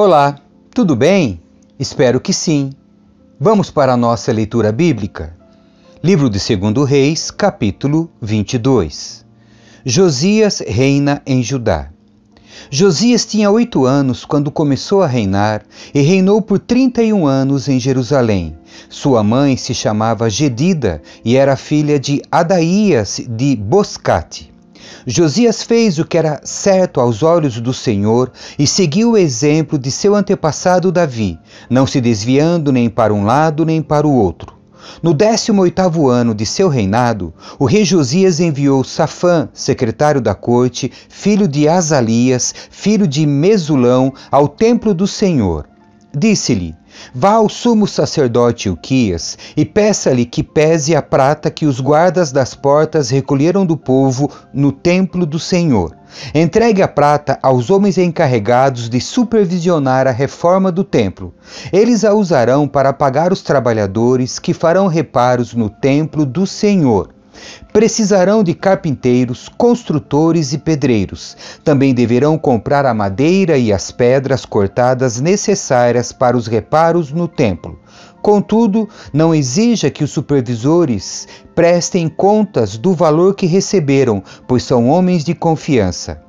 Olá, tudo bem? Espero que sim. Vamos para a nossa leitura bíblica. Livro de 2 Reis, capítulo 22. Josias reina em Judá. Josias tinha oito anos quando começou a reinar e reinou por 31 anos em Jerusalém. Sua mãe se chamava Gedida e era filha de Adaías de Boscate. Josias fez o que era certo aos olhos do Senhor e seguiu o exemplo de seu antepassado Davi, não se desviando nem para um lado nem para o outro. No 18º ano de seu reinado, o rei Josias enviou Safã, secretário da corte, filho de Azalias, filho de Mesulão, ao templo do Senhor. Disse-lhe: Vá ao sumo sacerdote Uquias e peça-lhe que pese a prata que os guardas das portas recolheram do povo no templo do Senhor. Entregue a prata aos homens encarregados de supervisionar a reforma do templo. Eles a usarão para pagar os trabalhadores que farão reparos no templo do Senhor. Precisarão de carpinteiros, construtores e pedreiros. Também deverão comprar a madeira e as pedras cortadas necessárias para os reparos no templo. Contudo, não exija que os supervisores prestem contas do valor que receberam, pois são homens de confiança.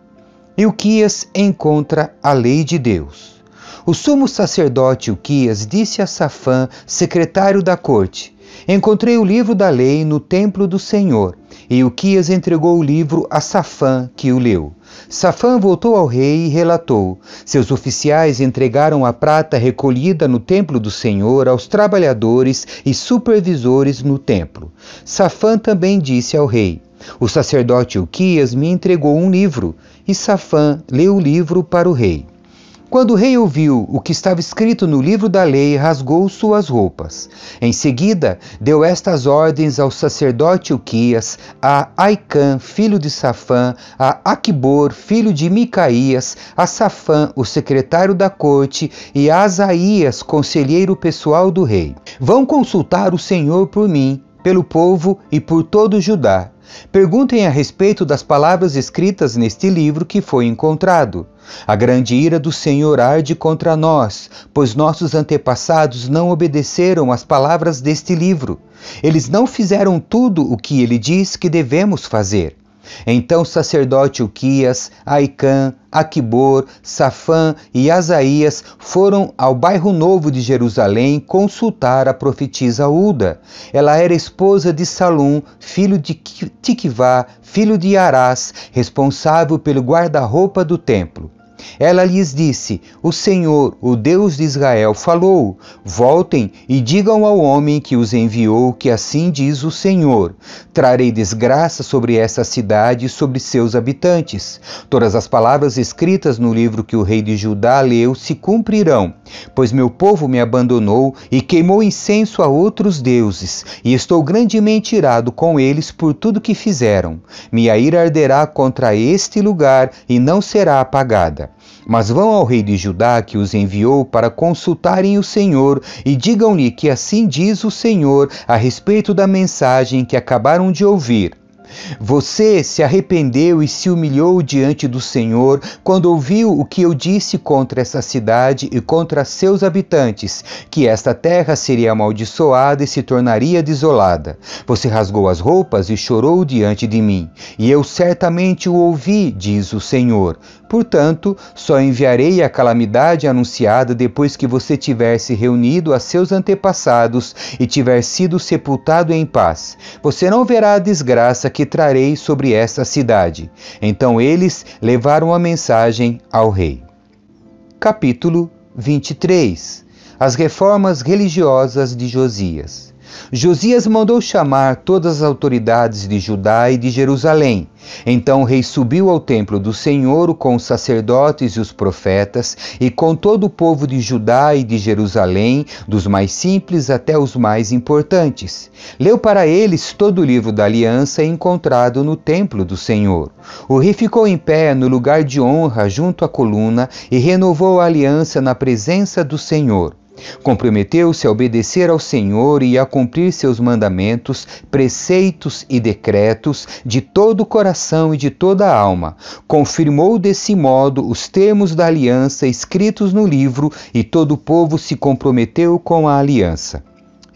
Ilquias encontra a lei de Deus. O sumo sacerdote Ilquias disse a Safã, secretário da corte: Encontrei o livro da lei no templo do Senhor. E Uquias entregou o livro a Safã, que o leu. Safã voltou ao rei e relatou: Seus oficiais entregaram a prata recolhida no templo do Senhor aos trabalhadores e supervisores no templo. Safã também disse ao rei: O sacerdote Uquias me entregou um livro. E Safã leu o livro para o rei. Quando o rei ouviu o que estava escrito no livro da lei, rasgou suas roupas. Em seguida, deu estas ordens ao sacerdote Uquias, a Aicã, filho de Safã, a Aquibor, filho de Micaías, a Safã, o secretário da corte, e a Asaías, conselheiro pessoal do rei. Vão consultar o Senhor por mim, pelo povo e por todo Judá. Perguntem a respeito das palavras escritas neste livro que foi encontrado. A grande ira do Senhor arde contra nós, pois nossos antepassados não obedeceram às palavras deste livro. Eles não fizeram tudo o que ele diz que devemos fazer. Então o sacerdote Uquias, Aicã, Aquibor, Safã e Asaías foram ao bairro novo de Jerusalém consultar a profetisa Uda. Ela era esposa de Salum, filho de Tikvá, filho de Arás, responsável pelo guarda-roupa do templo. Ela lhes disse: O Senhor, o Deus de Israel, falou: Voltem e digam ao homem que os enviou que assim diz o Senhor: Trarei desgraça sobre essa cidade e sobre seus habitantes. Todas as palavras escritas no livro que o rei de Judá leu se cumprirão, pois meu povo me abandonou e queimou incenso a outros deuses, e estou grandemente irado com eles por tudo que fizeram. Minha ira arderá contra este lugar e não será apagada. Mas vão ao rei de Judá que os enviou para consultarem o Senhor e digam-lhe que assim diz o Senhor a respeito da mensagem que acabaram de ouvir. Você se arrependeu e se humilhou diante do Senhor quando ouviu o que eu disse contra essa cidade e contra seus habitantes, que esta terra seria amaldiçoada e se tornaria desolada. Você rasgou as roupas e chorou diante de mim, e eu certamente o ouvi, diz o Senhor. Portanto, só enviarei a calamidade anunciada depois que você tiver se reunido a seus antepassados e tiver sido sepultado em paz. Você não verá a desgraça que trarei sobre esta cidade. Então eles levaram a mensagem ao rei. Capítulo 23 As reformas religiosas de Josias. Josias mandou chamar todas as autoridades de Judá e de Jerusalém. Então o rei subiu ao templo do Senhor com os sacerdotes e os profetas e com todo o povo de Judá e de Jerusalém, dos mais simples até os mais importantes. Leu para eles todo o livro da aliança encontrado no templo do Senhor. O rei ficou em pé no lugar de honra junto à coluna e renovou a aliança na presença do Senhor. Comprometeu-se a obedecer ao Senhor e a cumprir seus mandamentos, preceitos e decretos de todo o coração e de toda a alma. Confirmou desse modo os termos da aliança escritos no livro e todo o povo se comprometeu com a aliança.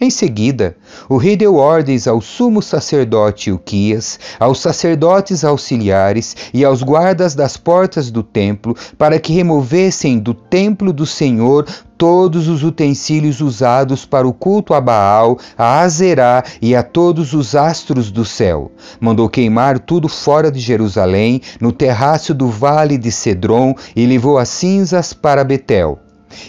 Em seguida, o rei deu ordens ao sumo sacerdote Uquias, aos sacerdotes auxiliares e aos guardas das portas do templo para que removessem do templo do Senhor todos os utensílios usados para o culto a Baal, a Azerá e a todos os astros do céu. Mandou queimar tudo fora de Jerusalém, no terraço do vale de Cedron, e levou as cinzas para Betel.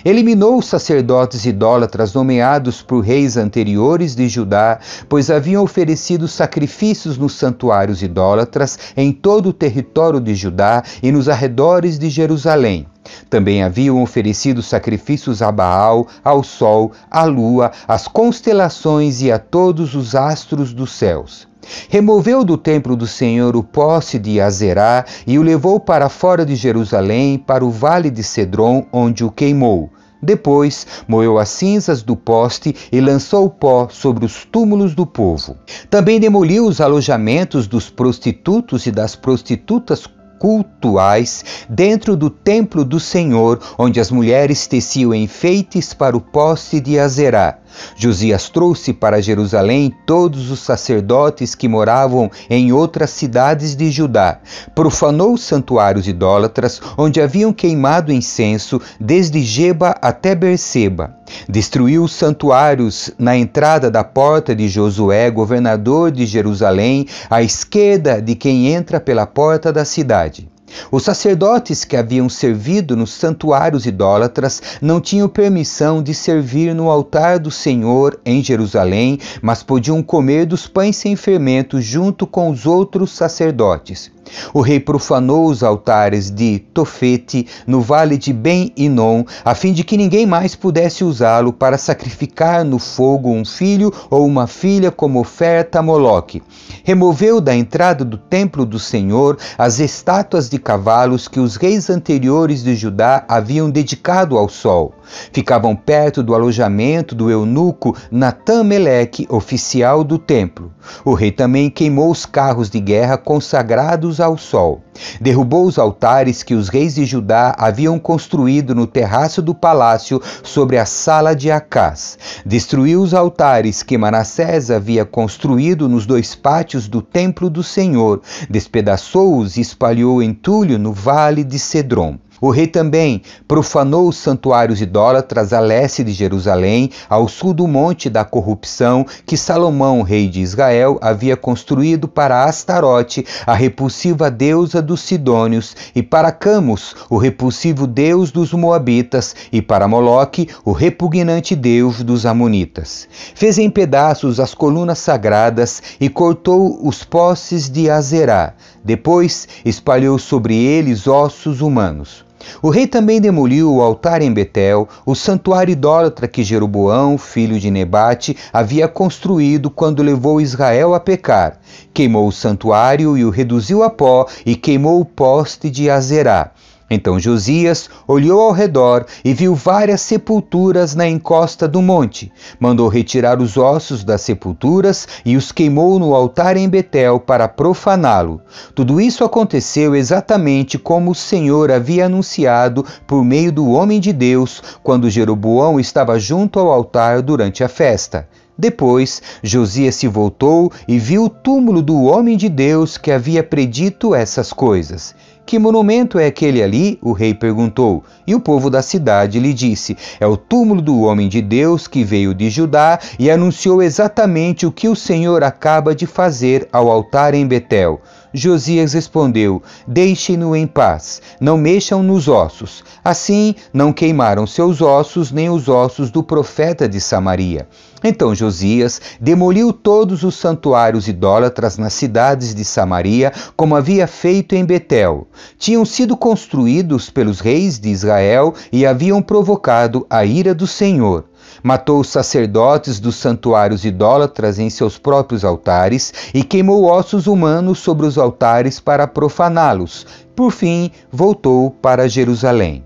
Eliminou os sacerdotes idólatras nomeados por reis anteriores de Judá, pois haviam oferecido sacrifícios nos santuários idólatras em todo o território de Judá e nos arredores de Jerusalém. Também haviam oferecido sacrifícios a Baal, ao sol, à lua, às constelações e a todos os astros dos céus. Removeu do templo do Senhor o poste de Azerá e o levou para fora de Jerusalém, para o vale de Cedron, onde o queimou. Depois moeu as cinzas do poste e lançou o pó sobre os túmulos do povo. Também demoliu os alojamentos dos prostitutos e das prostitutas cultuais dentro do templo do Senhor, onde as mulheres teciam enfeites para o poste de Azerá. Josias trouxe para Jerusalém todos os sacerdotes que moravam em outras cidades de Judá. Profanou os santuários idólatras, onde haviam queimado incenso, desde Geba até Berseba. Destruiu os santuários na entrada da porta de Josué, governador de Jerusalém, à esquerda de quem entra pela porta da cidade. Os sacerdotes que haviam servido nos santuários idólatras não tinham permissão de servir no altar do Senhor em Jerusalém, mas podiam comer dos pães sem fermento junto com os outros sacerdotes. O rei profanou os altares de Tofete no vale de Ben-Inon, a fim de que ninguém mais pudesse usá-lo para sacrificar no fogo um filho ou uma filha como oferta a Moloque. Removeu da entrada do templo do Senhor as estátuas de cavalos que os reis anteriores de Judá haviam dedicado ao sol. Ficavam perto do alojamento do eunuco Natan-Meleque, oficial do templo. O rei também queimou os carros de guerra consagrados ao sol. Derrubou os altares que os reis de Judá haviam construído no terraço do palácio sobre a sala de Acás. Destruiu os altares que Manassés havia construído nos dois pátios do templo do Senhor. Despedaçou-os e espalhou entulho no vale de Cedron. O rei também profanou os santuários idólatras a leste de Jerusalém, ao sul do monte da corrupção que Salomão, rei de Israel, havia construído para Astarote, a repulsiva deusa dos Sidônios, e para Camus, o repulsivo deus dos Moabitas, e para Moloque, o repugnante deus dos Amonitas. Fez em pedaços as colunas sagradas e cortou os postes de Azerá. Depois espalhou sobre eles ossos humanos. O rei também demoliu o altar em Betel, o santuário idólatra que Jeroboão, filho de Nebate, havia construído quando levou Israel a pecar. Queimou o santuário e o reduziu a pó, e queimou o poste de Azerá. Então Josias olhou ao redor e viu várias sepulturas na encosta do monte. Mandou retirar os ossos das sepulturas e os queimou no altar em Betel para profaná-lo. Tudo isso aconteceu exatamente como o Senhor havia anunciado por meio do homem de Deus quando Jeroboão estava junto ao altar durante a festa. Depois, Josias se voltou e viu o túmulo do homem de Deus que havia predito essas coisas. Que monumento é aquele ali? O rei perguntou. E o povo da cidade lhe disse: É o túmulo do homem de Deus que veio de Judá e anunciou exatamente o que o Senhor acaba de fazer ao altar em Betel. Josias respondeu: Deixem-no em paz, não mexam nos ossos. Assim, não queimaram seus ossos nem os ossos do profeta de Samaria. Então Josias demoliu todos os santuários idólatras nas cidades de Samaria, como havia feito em Betel. Tinham sido construídos pelos reis de Israel e haviam provocado a ira do Senhor matou os sacerdotes dos santuários idólatras em seus próprios altares e queimou ossos humanos sobre os altares para profaná-los. Por fim, voltou para Jerusalém.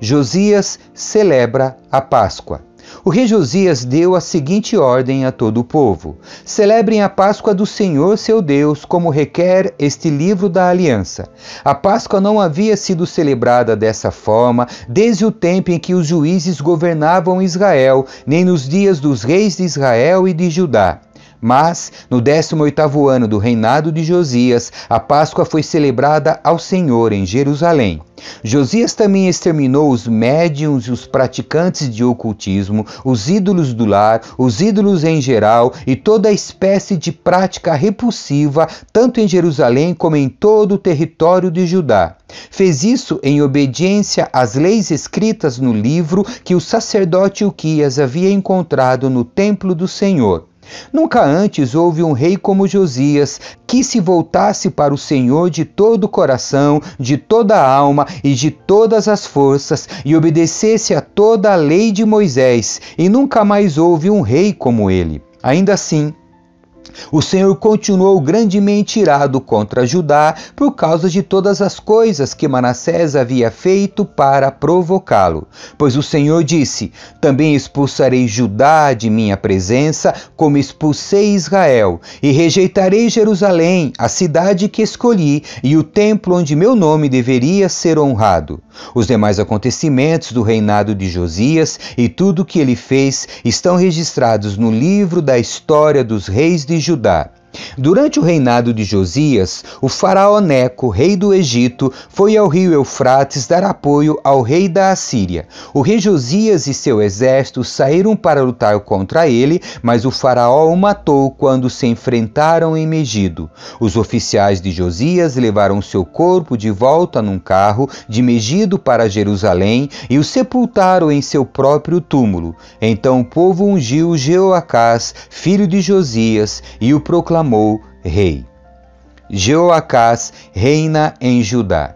Josias celebra a Páscoa. O rei Josias deu a seguinte ordem a todo o povo: Celebrem a Páscoa do Senhor seu Deus, como requer este livro da aliança. A Páscoa não havia sido celebrada dessa forma desde o tempo em que os juízes governavam Israel, nem nos dias dos reis de Israel e de Judá. Mas, no 18º ano do reinado de Josias, a Páscoa foi celebrada ao Senhor em Jerusalém. Josias também exterminou os médiums e os praticantes de ocultismo, os ídolos do lar, os ídolos em geral e toda espécie de prática repulsiva, tanto em Jerusalém como em todo o território de Judá. Fez isso em obediência às leis escritas no livro que o sacerdote Uquias havia encontrado no templo do Senhor. Nunca antes houve um rei como Josias que se voltasse para o Senhor de todo o coração, de toda a alma e de todas as forças e obedecesse a toda a lei de Moisés, e nunca mais houve um rei como ele. Ainda assim, o Senhor continuou grandemente irado contra Judá por causa de todas as coisas que Manassés havia feito para provocá-lo. Pois o Senhor disse: Também expulsarei Judá de minha presença, como expulsei Israel, e rejeitarei Jerusalém, a cidade que escolhi, e o templo onde meu nome deveria ser honrado. Os demais acontecimentos do reinado de Josias e tudo o que ele fez estão registrados no livro da história dos reis Judá. Durante o reinado de Josias, o faraó Neco, rei do Egito, foi ao rio Eufrates dar apoio ao rei da Assíria. O rei Josias e seu exército saíram para lutar contra ele, mas o faraó o matou quando se enfrentaram em Megido. Os oficiais de Josias levaram seu corpo de volta num carro de Megido para Jerusalém e o sepultaram em seu próprio túmulo. Então o povo ungiu Jeoacás, filho de Josias, e o proclamou proclamou rei. Jeoacás reina em Judá.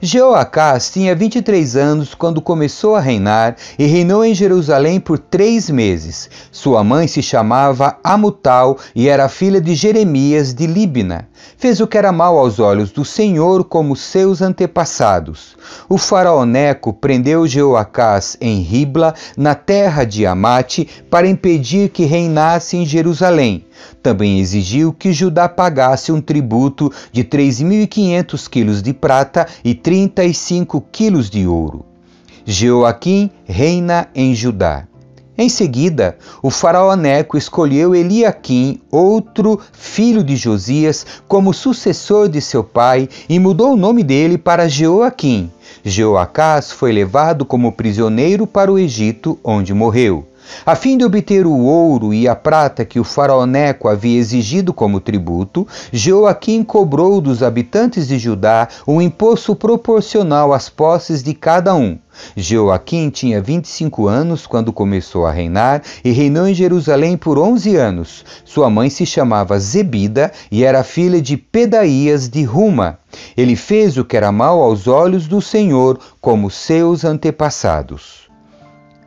Jeoacás tinha 23 anos quando começou a reinar e reinou em Jerusalém por três meses. Sua mãe se chamava Amutal e era filha de Jeremias de Libna. Fez o que era mal aos olhos do Senhor como seus antepassados. O faraó Neco prendeu Jeoacás em Ribla, na terra de Amate, para impedir que reinasse em Jerusalém. Também exigiu que Judá pagasse um tributo de 3.500 quilos de prata e 35 quilos de ouro. Jeoaquim reina em Judá. Em seguida, o faraó Neco escolheu Eliaquim, outro filho de Josias, como sucessor de seu pai e mudou o nome dele para Jeoaquim. Jeoacás foi levado como prisioneiro para o Egito, onde morreu. A fim de obter o ouro e a prata que o faraó Neco havia exigido como tributo, Joaquim cobrou dos habitantes de Judá um imposto proporcional às posses de cada um. Joaquim tinha 25 anos quando começou a reinar e reinou em Jerusalém por 11 anos. Sua mãe se chamava Zebida e era filha de Pedaías de Ruma. Ele fez o que era mal aos olhos do Senhor, como seus antepassados.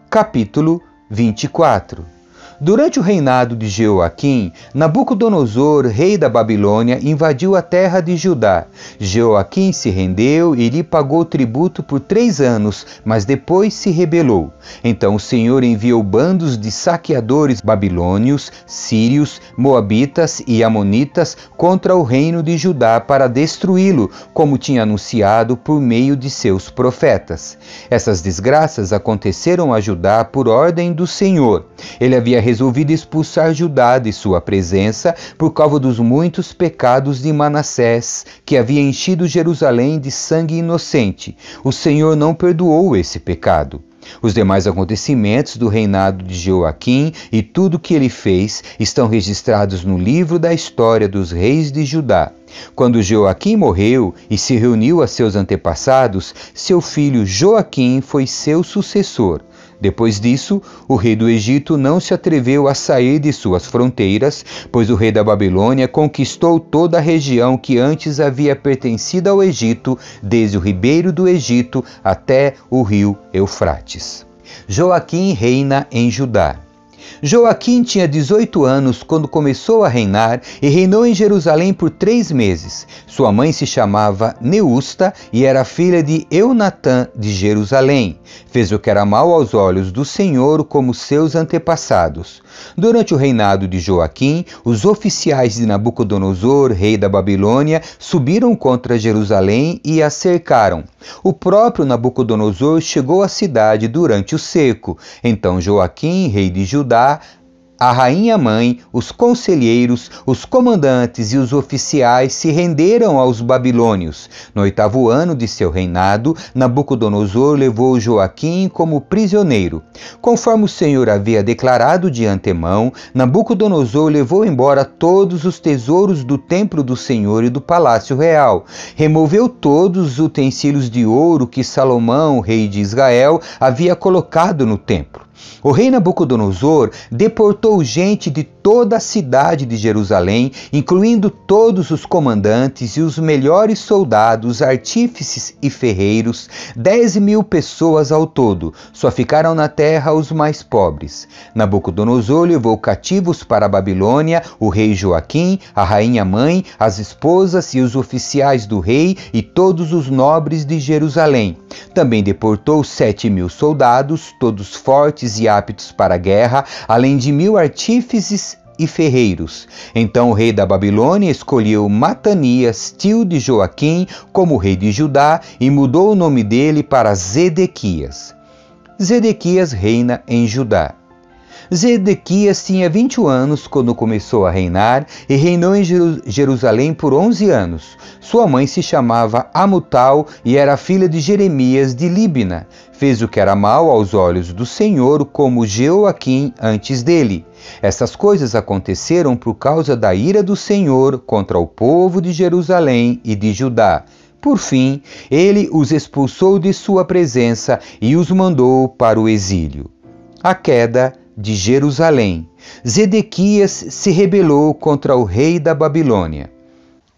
Capítulo 24. Durante o reinado de Jeoaquim, Nabucodonosor, rei da Babilônia, invadiu a terra de Judá. Jeoaquim se rendeu e lhe pagou tributo por três anos, mas depois se rebelou. Então o Senhor enviou bandos de saqueadores babilônios, sírios, moabitas e amonitas contra o reino de Judá para destruí-lo, como tinha anunciado por meio de seus profetas. Essas desgraças aconteceram a Judá por ordem do Senhor. Ele havia resolvido expulsar Judá de sua presença por causa dos muitos pecados de Manassés, que havia enchido Jerusalém de sangue inocente. O Senhor não perdoou esse pecado. Os demais acontecimentos do reinado de Joaquim e tudo o que ele fez estão registrados no livro da história dos reis de Judá. Quando Joaquim morreu e se reuniu a seus antepassados, seu filho Joaquim foi seu sucessor. Depois disso, o rei do Egito não se atreveu a sair de suas fronteiras, pois o rei da Babilônia conquistou toda a região que antes havia pertencido ao Egito, desde o ribeiro do Egito até o rio Eufrates. Joaquim reina em Judá. Joaquim tinha 18 anos quando começou a reinar e reinou em Jerusalém por três meses. Sua mãe se chamava Neusta e era filha de Eunatã de Jerusalém. Fez o que era mal aos olhos do Senhor, como seus antepassados. Durante o reinado de Joaquim, os oficiais de Nabucodonosor, rei da Babilônia, subiram contra Jerusalém e a cercaram. O próprio Nabucodonosor chegou à cidade durante o cerco. Então Joaquim, rei de Judá, a rainha mãe, os conselheiros, os comandantes e os oficiais se renderam aos babilônios. No oitavo ano de seu reinado, Nabucodonosor levou Joaquim como prisioneiro. Conforme o Senhor havia declarado de antemão, Nabucodonosor levou embora todos os tesouros do templo do Senhor e do palácio real. Removeu todos os utensílios de ouro que Salomão, rei de Israel, havia colocado no templo. O rei Nabucodonosor deportou gente de toda a cidade de Jerusalém, incluindo todos os comandantes e os melhores soldados, artífices e ferreiros, dez mil pessoas ao todo. Só ficaram na terra os mais pobres. Nabucodonosor levou cativos para a Babilônia o rei Joaquim, a rainha mãe, as esposas e os oficiais do rei e todos os nobres de Jerusalém. Também deportou sete mil soldados, todos fortes e aptos para a guerra, além de mil artífices e ferreiros. Então o rei da Babilônia escolheu Matanias, tio de Joaquim, como rei de Judá e mudou o nome dele para Zedequias. Zedequias reina em Judá. Zedequias tinha 21 anos quando começou a reinar e reinou em Jerusalém por 11 anos. Sua mãe se chamava Amutal e era filha de Jeremias de Líbina. Fez o que era mal aos olhos do Senhor, como Joaquim antes dele. Essas coisas aconteceram por causa da ira do Senhor contra o povo de Jerusalém e de Judá. Por fim, ele os expulsou de sua presença e os mandou para o exílio. A queda de Jerusalém, Zedequias se rebelou contra o rei da Babilônia.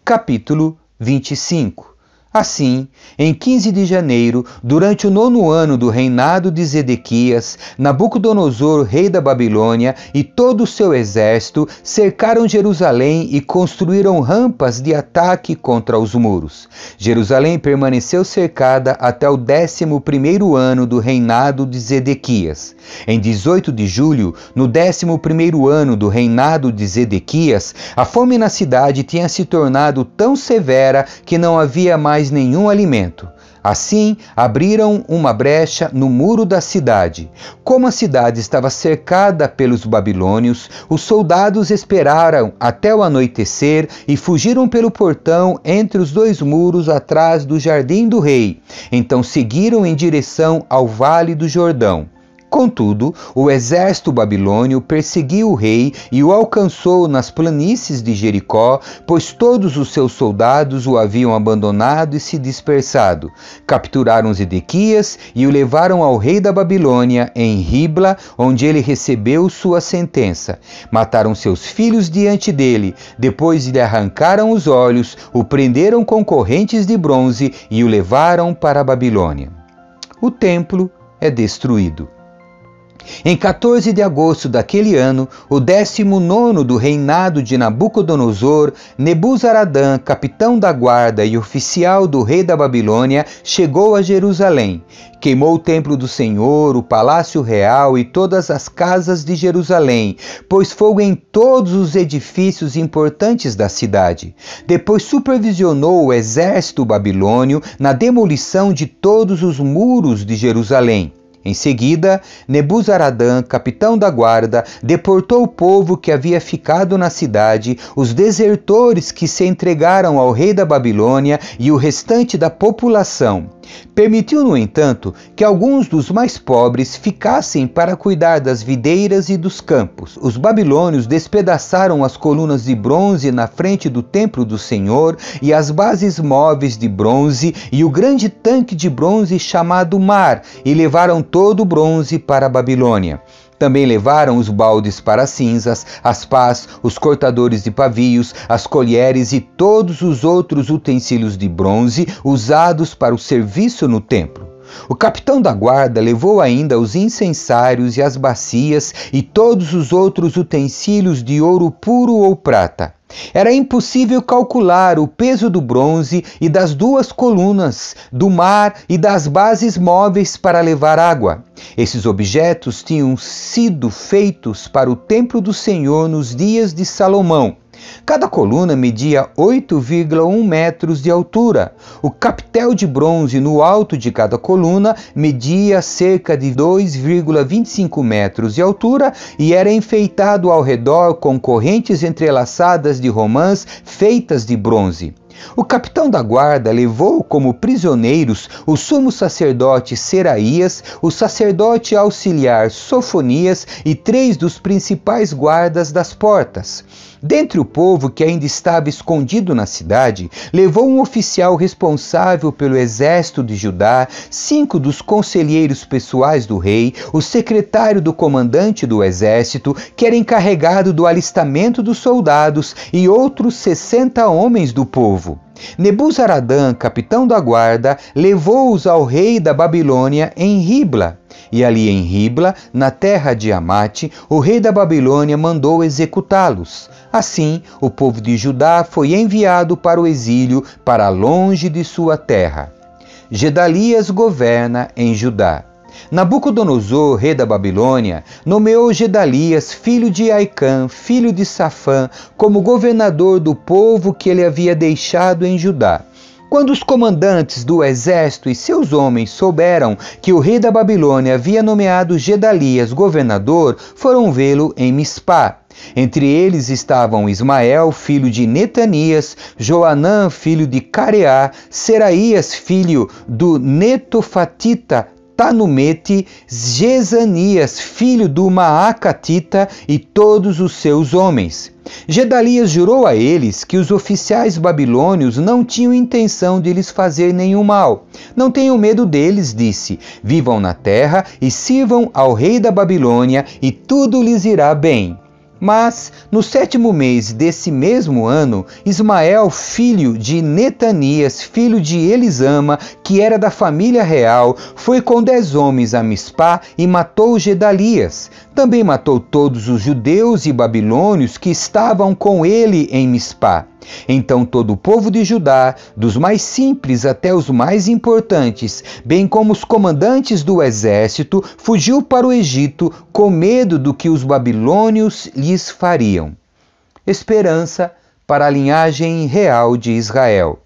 Capítulo 25 Assim, em 15 de janeiro, durante o nono ano do reinado de Zedequias, Nabucodonosor, rei da Babilônia, e todo o seu exército cercaram Jerusalém e construíram rampas de ataque contra os muros. Jerusalém permaneceu cercada até o décimo primeiro ano do reinado de Zedequias. Em 18 de julho, no décimo primeiro ano do reinado de Zedequias, a fome na cidade tinha se tornado tão severa que não havia mais mais nenhum alimento. Assim, abriram uma brecha no muro da cidade. Como a cidade estava cercada pelos babilônios, os soldados esperaram até o anoitecer e fugiram pelo portão entre os dois muros atrás do jardim do rei. Então seguiram em direção ao vale do Jordão. Contudo, o exército babilônio perseguiu o rei e o alcançou nas planícies de Jericó, pois todos os seus soldados o haviam abandonado e se dispersado. Capturaram Zedequias e o levaram ao rei da Babilônia em Ribla, onde ele recebeu sua sentença. Mataram seus filhos diante dele, depois lhe arrancaram os olhos, o prenderam com correntes de bronze e o levaram para a Babilônia. O templo é destruído. Em 14 de agosto daquele ano, o décimo nono do reinado de Nabucodonosor, Nebuzaradã, capitão da guarda e oficial do rei da Babilônia, chegou a Jerusalém. Queimou o templo do Senhor, o palácio real e todas as casas de Jerusalém, pôs fogo em todos os edifícios importantes da cidade. Depois supervisionou o exército babilônio na demolição de todos os muros de Jerusalém. Em seguida, Nebuzaradã, capitão da guarda, deportou o povo que havia ficado na cidade, os desertores que se entregaram ao rei da Babilônia e o restante da população. Permitiu, no entanto, que alguns dos mais pobres ficassem para cuidar das videiras e dos campos. Os babilônios despedaçaram as colunas de bronze na frente do templo do Senhor e as bases móveis de bronze e o grande tanque de bronze chamado Mar, e levaram todo o bronze para a Babilônia. Também levaram os baldes para cinzas, as pás, os cortadores de pavios, as colheres e todos os outros utensílios de bronze usados para o serviço no templo. O capitão da guarda levou ainda os incensários e as bacias e todos os outros utensílios de ouro puro ou prata. Era impossível calcular o peso do bronze e das duas colunas, do mar e das bases móveis para levar água. Esses objetos tinham sido feitos para o templo do Senhor nos dias de Salomão. Cada coluna media 8,1 metros de altura. O capitel de bronze no alto de cada coluna media cerca de 2,25 metros de altura e era enfeitado ao redor com correntes entrelaçadas de romãs feitas de bronze. O capitão da guarda levou como prisioneiros o sumo sacerdote Seraías, o sacerdote auxiliar Sofonias e três dos principais guardas das portas. Dentre o povo que ainda estava escondido na cidade, levou um oficial responsável pelo exército de Judá, cinco dos conselheiros pessoais do rei, o secretário do comandante do exército, que era encarregado do alistamento dos soldados, e outros sessenta homens do povo. Nebuzaradã, capitão da guarda, levou-os ao rei da Babilônia em Ribla. E ali em Ribla, na terra de Amate, o rei da Babilônia mandou executá-los. Assim, o povo de Judá foi enviado para o exílio, para longe de sua terra. Gedalias governa em Judá. Nabucodonosor, rei da Babilônia, nomeou Gedalias, filho de Aicã, filho de Safã, como governador do povo que ele havia deixado em Judá. Quando os comandantes do exército e seus homens souberam que o rei da Babilônia havia nomeado Gedalias governador, foram vê-lo em Mispá. Entre eles estavam Ismael, filho de Netanias, Joanã, filho de Careá, Seraías, filho do Netofatita, Tanumete, Jezanias, filho do Maacatita, e todos os seus homens. Gedalias jurou a eles que os oficiais babilônios não tinham intenção de lhes fazer nenhum mal. Não tenham medo deles, disse. Vivam na terra e sirvam ao rei da Babilônia, e tudo lhes irá bem. Mas, no sétimo mês desse mesmo ano, Ismael, filho de Netanias, filho de Elisama, que era da família real, foi com dez homens a Mispá e matou Gedalias. Também matou todos os judeus e babilônios que estavam com ele em Mispá. Então todo o povo de Judá, dos mais simples até os mais importantes, bem como os comandantes do exército, fugiu para o Egito com medo do que os babilônios lhes fariam. Esperança para a linhagem real de Israel.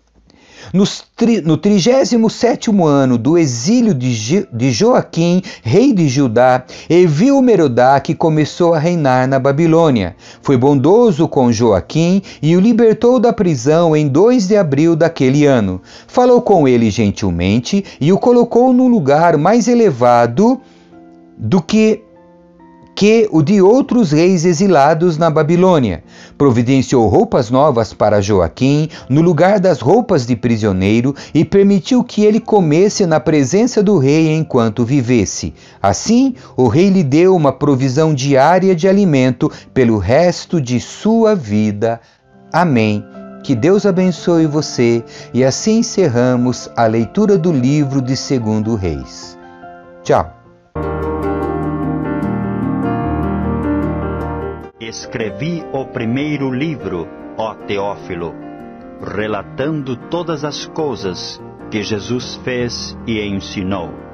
No 37 ano do exílio de Joaquim, rei de Judá, Evil Merodach começou a reinar na Babilônia. Foi bondoso com Joaquim e o libertou da prisão em 2 de abril daquele ano. Falou com ele gentilmente e o colocou no lugar mais elevado do que que o de outros reis exilados na Babilônia. Providenciou roupas novas para Joaquim, no lugar das roupas de prisioneiro, e permitiu que ele comesse na presença do rei enquanto vivesse. Assim, o rei lhe deu uma provisão diária de alimento pelo resto de sua vida. Amém. Que Deus abençoe você e assim encerramos a leitura do livro de Segundo Reis. Tchau. Escrevi o primeiro livro, ó Teófilo, relatando todas as coisas que Jesus fez e ensinou